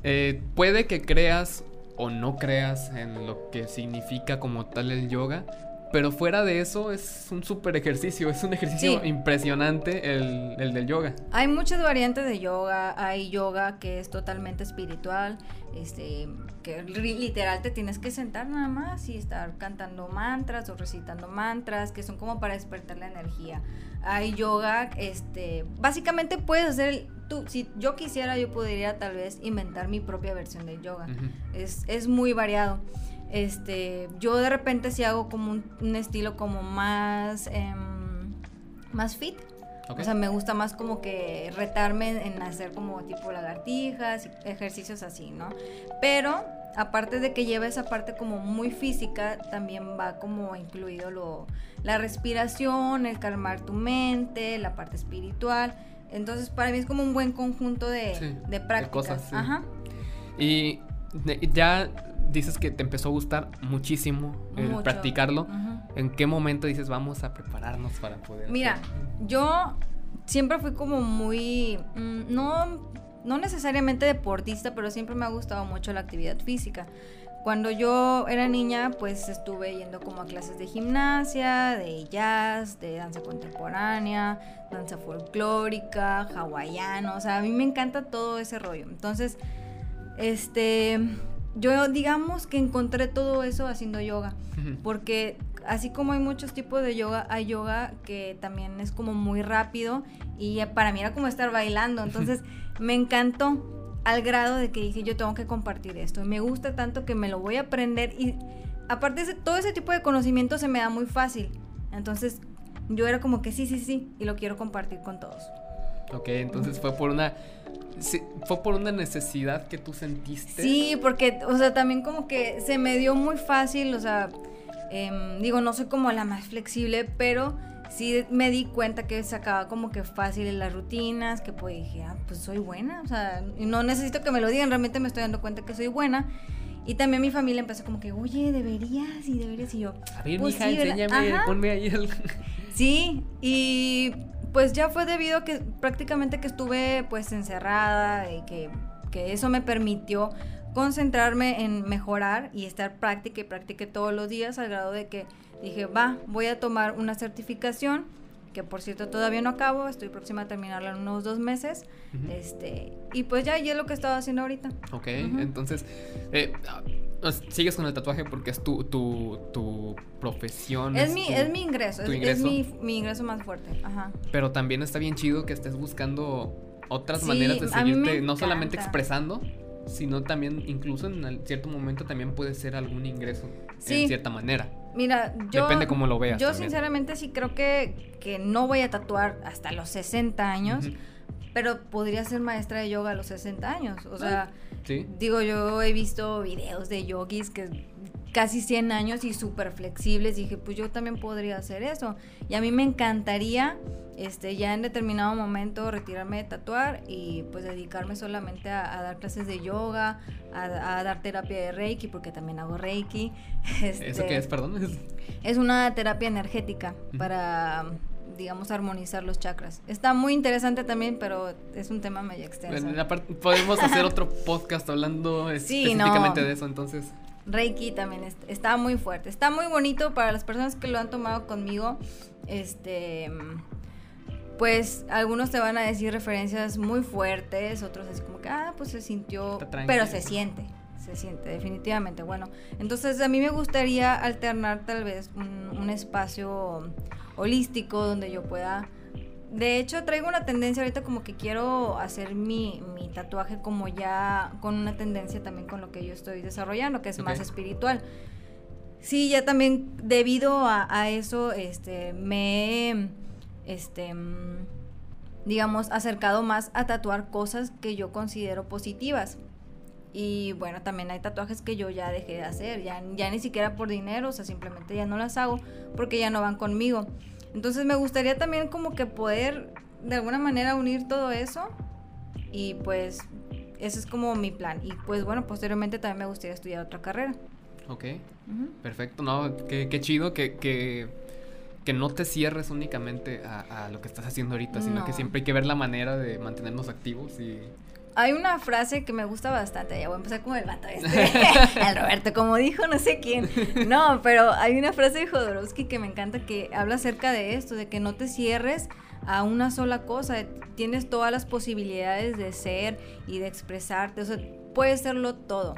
eh, puede que creas o no creas en lo que significa como tal el yoga, pero fuera de eso es un súper ejercicio, es un ejercicio impresionante el, el, del yoga. Hay muchas variantes de yoga, hay yoga que es totalmente espiritual, este, que literal te tienes que sentar nada más y estar cantando mantras o recitando mantras, que son como para despertar la energía. Hay yoga, este, básicamente puedes hacer, tú, si yo quisiera, yo podría tal vez inventar mi propia versión de yoga. es, es muy variado. Este, yo de repente si hago como un, estilo como más, em, más fit. O sea, me gusta más como que retarme en hacer como tipo lagartijas, ejercicios así, ¿no? Pero aparte de que lleva esa parte como muy física, también va como incluido lo, la respiración, el calmar tu mente, la parte espiritual. Entonces, para mí es como un buen conjunto de, de prácticas. Ajá. Y ya dices que te empezó a gustar muchísimo el practicarlo. ¿En qué momento dices vamos a prepararnos para poder? Mira, yo siempre fui como muy, mm, no, no necesariamente deportista, pero siempre me ha gustado mucho la actividad física. Cuando yo era niña, pues estuve yendo como a clases de gimnasia, de jazz, de danza contemporánea, danza folclórica, hawaiano, o sea, a mí me encanta todo ese rollo. Entonces, este, yo digamos que encontré todo eso haciendo yoga, porque así como hay muchos tipos de yoga, hay yoga que también es como muy rápido y para mí era como estar bailando, entonces me encantó al grado de que dije yo tengo que compartir esto, me gusta tanto que me lo voy a aprender y aparte de todo ese tipo de conocimiento se me da muy fácil, entonces yo era como que sí, sí, sí, y lo quiero compartir con todos. Ok, entonces fue por una fue por una necesidad que tú sentiste. Sí, porque, o sea, también como que se me dio muy fácil, o sea, em, digo, no soy como la más flexible, pero sí me di cuenta que sacaba como que fácil en las rutinas, que pues dije, ah, pues soy buena, o sea, no necesito que me lo digan, realmente me estoy dando cuenta que soy buena. Y también mi familia empezó como que, oye, deberías y deberías. Y yo, a ver, pues mija, enséñame, ponme ahí el. Sí, y pues ya fue debido a que prácticamente que estuve pues encerrada y que, eso me permitió concentrarme en mejorar y estar práctica y práctica todos los días al grado de que dije, va, voy a tomar una certificación que por cierto todavía no acabo, estoy próxima a terminarla en unos dos meses, este, y pues ya, es lo que estaba haciendo ahorita. Ok, entonces, eh, sigues con el tatuaje porque es tu, tu, tu profesión. Es, mi, es mi ingreso, es, mi, mi, ingreso más fuerte. Ajá. Pero también está bien chido que estés buscando otras maneras de seguirte, no solamente expresando, sino también, incluso en cierto momento también puede ser algún ingreso en cierta manera. Mira, yo. Depende cómo lo veas. Yo, sinceramente, sí creo que, que no voy a tatuar hasta los 60 años pero podría ser maestra de yoga a los 60 años. O sea, digo, yo he visto videos de yogis que casi 100 años y súper flexibles. Dije, pues yo también podría hacer eso. Y a mí me encantaría, este, ya en determinado momento, retirarme de tatuar y pues dedicarme solamente a, dar clases de yoga, a, dar terapia de Reiki, porque también hago Reiki. ¿Eso qué este, es, perdón? Es una terapia energética para digamos, armonizar los chakras. Está muy interesante también, pero es un tema medio extenso. podemos hacer otro podcast hablando específicamente de eso, entonces. Reiki también está muy fuerte. Está muy bonito para las personas que lo han tomado conmigo. Este. Pues algunos te van a decir referencias muy fuertes, otros así como que, ah, pues se sintió. Pero se siente, se siente, definitivamente. Bueno, entonces a mí me gustaría alternar tal vez un espacio holístico donde yo pueda... De hecho, traigo una tendencia ahorita como que quiero hacer mi, mi tatuaje como ya con una tendencia también con lo que yo estoy desarrollando, que es más espiritual. Sí, ya también debido a, eso, este, me he, este, digamos, acercado más a tatuar cosas que yo considero positivas. Y bueno, también hay tatuajes que yo ya dejé de hacer, ya, ya ni siquiera por dinero, o sea, simplemente ya no las hago porque ya no van conmigo. Entonces me gustaría también como que poder de alguna manera unir todo eso y pues ese es como mi plan. Y pues bueno, posteriormente también me gustaría estudiar otra carrera. Ok, perfecto, no, qué, qué chido que, que, que, no te cierres únicamente a, lo que estás haciendo ahorita, sino que siempre hay que ver la manera de mantenernos activos y hay una frase que me gusta bastante, ya voy a empezar como el vato este, el Roberto, como dijo no sé quién. No, pero hay una frase de Jodorowsky que me encanta que habla acerca de esto, de que no te cierres a una sola cosa, tienes todas las posibilidades de ser y de expresarte, o sea, puedes serlo todo.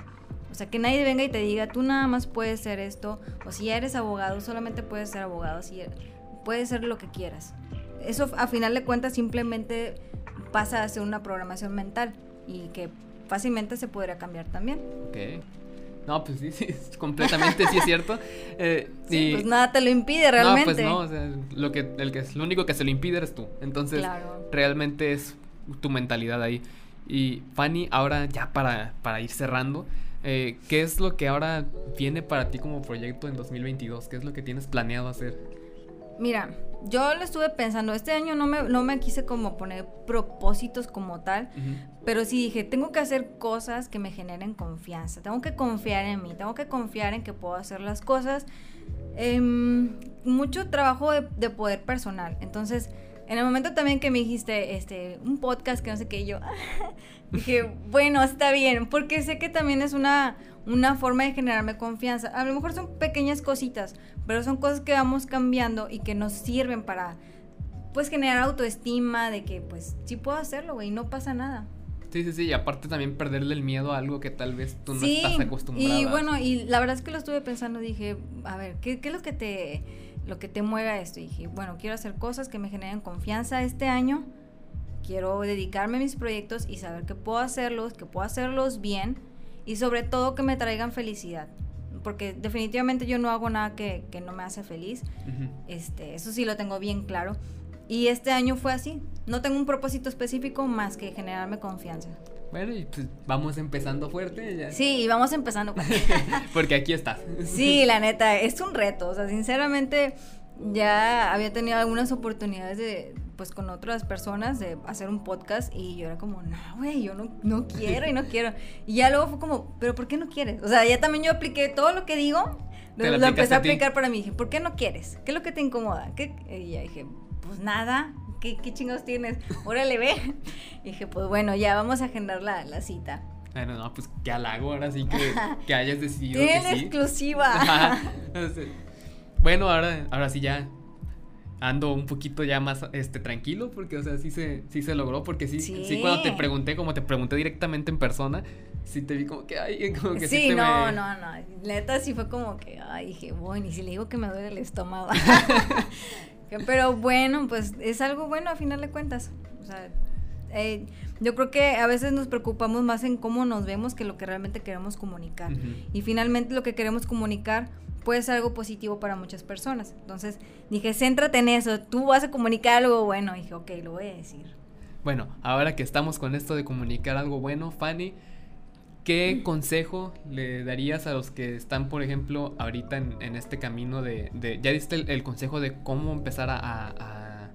O sea, que nadie venga y te diga, tú nada más puedes ser esto, o si ya eres abogado, solamente puedes ser abogado, si puedes ser lo que quieras. Eso a final de cuentas simplemente pasa a ser una programación mental y que fácilmente se podría cambiar también. Ok. No, pues sí, sí, completamente sí es cierto. Eh, sí, pues nada te lo impide realmente. No, pues no, lo, que, el que, lo único que se lo impide eres tú. Entonces, realmente es tu mentalidad ahí. Y Fanny, ahora ya para, para ir cerrando, eh, ¿qué es lo que ahora viene para ti como proyecto en 2022? ¿Qué es lo que tienes planeado hacer? Mira, yo lo estuve pensando, este año no me, no me quise como poner propósitos como tal, pero sí dije, tengo que hacer cosas que me generen confianza, tengo que confiar en mí, tengo que confiar en que puedo hacer las cosas. Em, mucho trabajo de, de, poder personal, entonces en el momento también que me dijiste, este, un podcast que no sé qué, yo dije, bueno, está bien, porque sé que también es una, una forma de generarme confianza. A lo mejor son pequeñas cositas, pero son cosas que vamos cambiando y que nos sirven para, pues, generar autoestima de que, pues, sí puedo hacerlo, güey, no pasa nada. Sí, sí, sí, y aparte también perderle el miedo a algo que tal vez tú no estás acostumbrada. Y bueno, y la verdad es que lo estuve pensando, dije, a ver, ¿qué, qué es lo que te lo que te mueve a esto? Y dije, bueno, quiero hacer cosas que me generen confianza este año. Quiero dedicarme a mis proyectos y saber que puedo hacerlos, que puedo hacerlos bien y sobre todo que me traigan felicidad. Porque definitivamente yo no hago nada que, no me hace feliz. este, eso sí lo tengo bien claro. Y este año fue así. No tengo un propósito específico más que generarme confianza. Bueno, y pues vamos empezando fuerte. Ya. Sí, vamos empezando fuerte. Porque aquí estás. sí, la neta, es un reto. O sea, sinceramente, ya había tenido algunas oportunidades de, pues con otras personas de hacer un podcast y yo era como, no, güey, yo no, no quiero y no quiero. Y ya luego fue como, pero ¿por qué no quieres? O sea, ya también yo apliqué todo lo que digo, lo, empecé a aplicar para mí. Dije, ¿por qué no quieres? ¿Qué es lo que te incomoda? ¿Qué? Y ya dije, pues nada, ¿qué, qué chingos tienes? Órale, ve. Y dije, pues bueno, ya vamos a agendar la, la cita. Bueno, no, pues qué halago ahora sí que, que hayas decidido. Tienen sí. exclusiva. bueno, ahora, ahora sí ya ando un poquito ya más este tranquilo porque o sea sí se sí se logró porque sí sí, cuando te pregunté como te pregunté directamente en persona sí te vi como que ay como que sí, sí no no no neta sí fue como que ay dije bueno y si le digo que me duele el estómago pero bueno pues es algo bueno a final de cuentas o sea eh, yo creo que a veces nos preocupamos más en cómo nos vemos que lo que realmente queremos comunicar y finalmente lo que queremos comunicar puede ser algo positivo para muchas personas. Entonces dije, céntrate en eso, tú vas a comunicar algo bueno. Y dije, ok, lo voy a decir. Bueno, ahora que estamos con esto de comunicar algo bueno, Fanny, ¿qué consejo le darías a los que están, por ejemplo, ahorita en, este camino de, Ya diste el, consejo de cómo empezar a,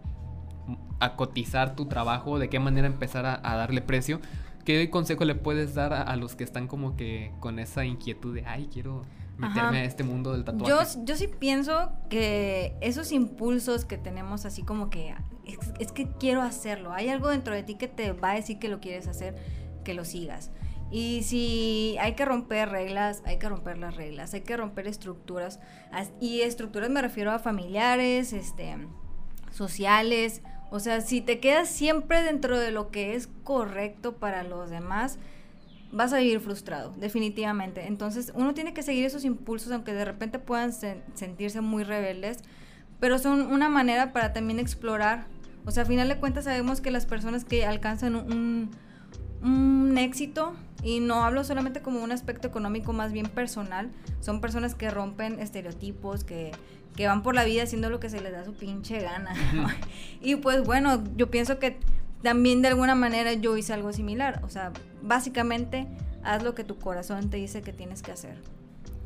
a, cotizar tu trabajo, de qué manera empezar a, darle precio. ¿Qué consejo le puedes dar a, los que están como que con esa inquietud de, ay, quiero meterme a este mundo del tatuaje. Yo, yo sí pienso que esos impulsos que tenemos así como que es, que quiero hacerlo, hay algo dentro de ti que te va a decir que lo quieres hacer, que lo sigas. Y si hay que romper reglas, hay que romper las reglas, hay que romper estructuras. Y estructuras me refiero a familiares, este, sociales. O sea, si te quedas siempre dentro de lo que es correcto para los demás, vas a vivir frustrado, definitivamente. Entonces, uno tiene que seguir esos impulsos, aunque de repente puedan sentirse muy rebeldes, pero son una manera para también explorar. O sea, a final de cuentas sabemos que las personas que alcanzan un, un éxito, y no hablo solamente como un aspecto económico, más bien personal, son personas que rompen estereotipos, que, que van por la vida haciendo lo que se les da su pinche gana. y pues bueno, yo pienso que también de alguna manera yo hice algo similar. O sea, básicamente haz lo que tu corazón te dice que tienes que hacer.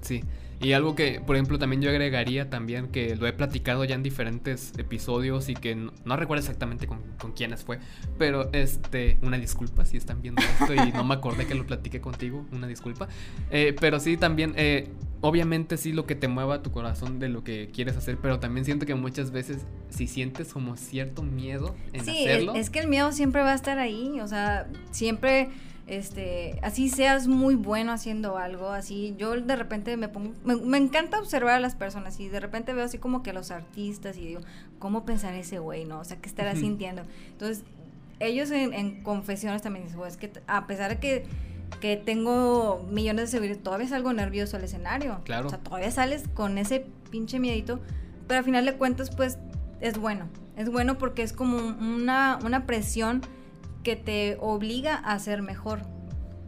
Sí, y algo que, por ejemplo, también yo agregaría también, que lo he platicado ya en diferentes episodios y que no, recuerdo exactamente con, quiénes fue, pero este, una disculpa si están viendo esto y no me acordé que lo platiqué contigo, una disculpa. Eh, pero sí, también, eh, obviamente sí lo que te mueva tu corazón de lo que quieres hacer, pero también siento que muchas veces si sientes como cierto miedo en hacerlo. Sí, es que el miedo siempre va a estar ahí, o sea, siempre este, así seas muy bueno haciendo algo, así yo de repente me pongo, me, encanta observar a las personas y de repente veo así como que a los artistas y digo, ¿cómo pensar ese güey, no? O sea, ¿qué estará sintiendo? Entonces, ellos en, confesiones también dicen, es que a pesar de que, que tengo millones de seguidores, todavía salgo nervioso al escenario. Claro. O sea, todavía sales con ese pinche miedito, pero al final de cuentas, pues, es bueno. Es bueno porque es como una, una presión que te obliga a ser mejor.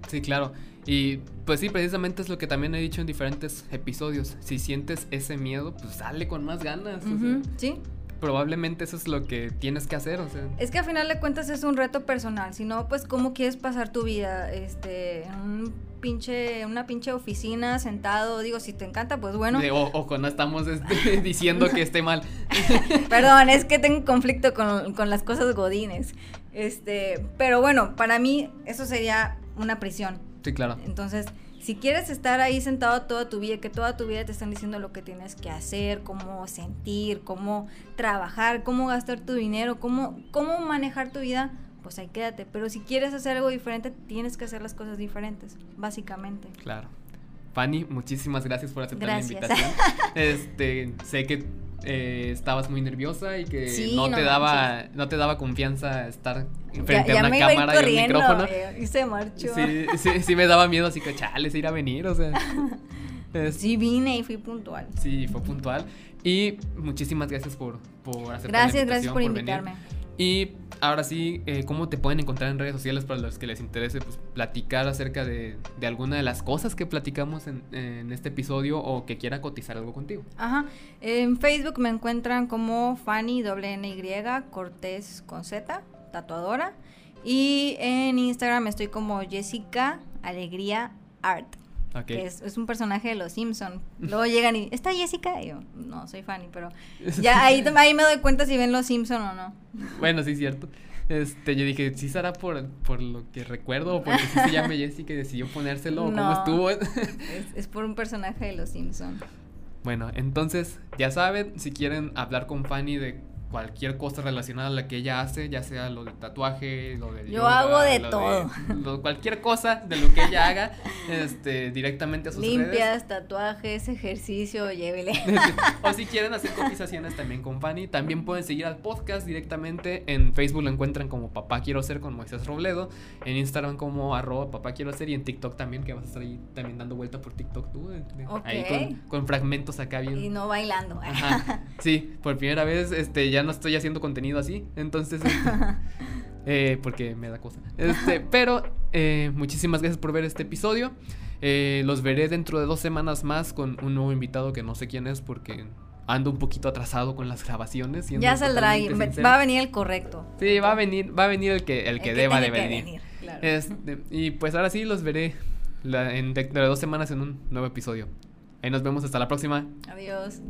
Sí, claro. Y pues sí, precisamente es lo que también he dicho en diferentes episodios. Si sientes ese miedo, pues sale con más ganas. sí. Probablemente eso es lo que tienes que hacer, o sea. Es que a final de cuentas es un reto personal, si no, pues cómo quieres pasar tu vida, este, en un pinche, una pinche oficina sentado, digo, si te encanta, pues bueno. o, o, estamos este, diciendo que esté mal. Perdón, es que tengo conflicto con, con las cosas godines. Este, pero bueno, para mí eso sería una prisión. Sí, claro. Entonces, si quieres estar ahí sentado toda tu vida, que toda tu vida te están diciendo lo que tienes que hacer, cómo sentir, cómo trabajar, cómo gastar tu dinero, cómo, cómo manejar tu vida, pues ahí quédate. Pero si quieres hacer algo diferente, tienes que hacer las cosas diferentes, básicamente. Claro. Fanny, muchísimas gracias por aceptar la invitación. Este, sé que eh, estabas muy nerviosa y que no, te daba no te daba confianza estar frente a una cámara y un micrófono. Y se marchó. Sí, sí, sí, me daba miedo, así que chales, ir a venir, o sea. Sí vine y fui puntual. Sí, fue puntual. Y muchísimas gracias por, por aceptar Gracias, gracias por, invitarme. Y ahora sí, eh, ¿cómo te pueden encontrar en redes sociales para los que les interese pues, platicar acerca de, alguna de las cosas que platicamos en, en, este episodio o que quiera cotizar algo contigo? Ajá. En Facebook me encuentran como Fanny WNY Cortés con Z, tatuadora. Y en Instagram estoy como Jessica Alegría Art. Que es, un personaje de los Simpson. Luego llegan y ¿está Jessica? Y yo, no, soy Fanny, pero ya ahí, ahí me doy cuenta si ven los Simpson o no. Bueno, sí, cierto. Este, yo dije, sí será por, por lo que recuerdo o porque sí se llama Jessica y decidió ponérselo o cómo estuvo. es, es por un personaje de los Simpson. Bueno, entonces, ya saben, si quieren hablar con Fanny de cualquier cosa relacionada a la que ella hace, ya sea lo de tatuaje, lo de Yo hago de todo. cualquier cosa de lo que ella haga, este, directamente a sus Limpias, tatuajes, ejercicio, llévele. o si quieren hacer cotizaciones también con Fanny, también pueden seguir al podcast directamente. En Facebook lo encuentran como Papá Quiero Ser con Moisés Robledo, en Instagram como arroba Papá Quiero Ser y en TikTok también, que vas a estar ahí también dando vuelta por TikTok tú, ahí con, fragmentos acá bien. Y no bailando. Sí, por primera vez, este, ya ya no estoy haciendo contenido así. Entonces, este, eh, porque me da cosa. Este, pero eh, muchísimas gracias por ver este episodio. Eh, los veré dentro de dos semanas más con un nuevo invitado que no sé quién es porque ando un poquito atrasado con las grabaciones. Ya saldrá, va a venir el correcto. Sí, va a venir, va a venir el que, el que, deba de venir. Este, y pues ahora sí los veré en, de dos semanas en un nuevo episodio. Ahí nos vemos hasta la próxima. Adiós.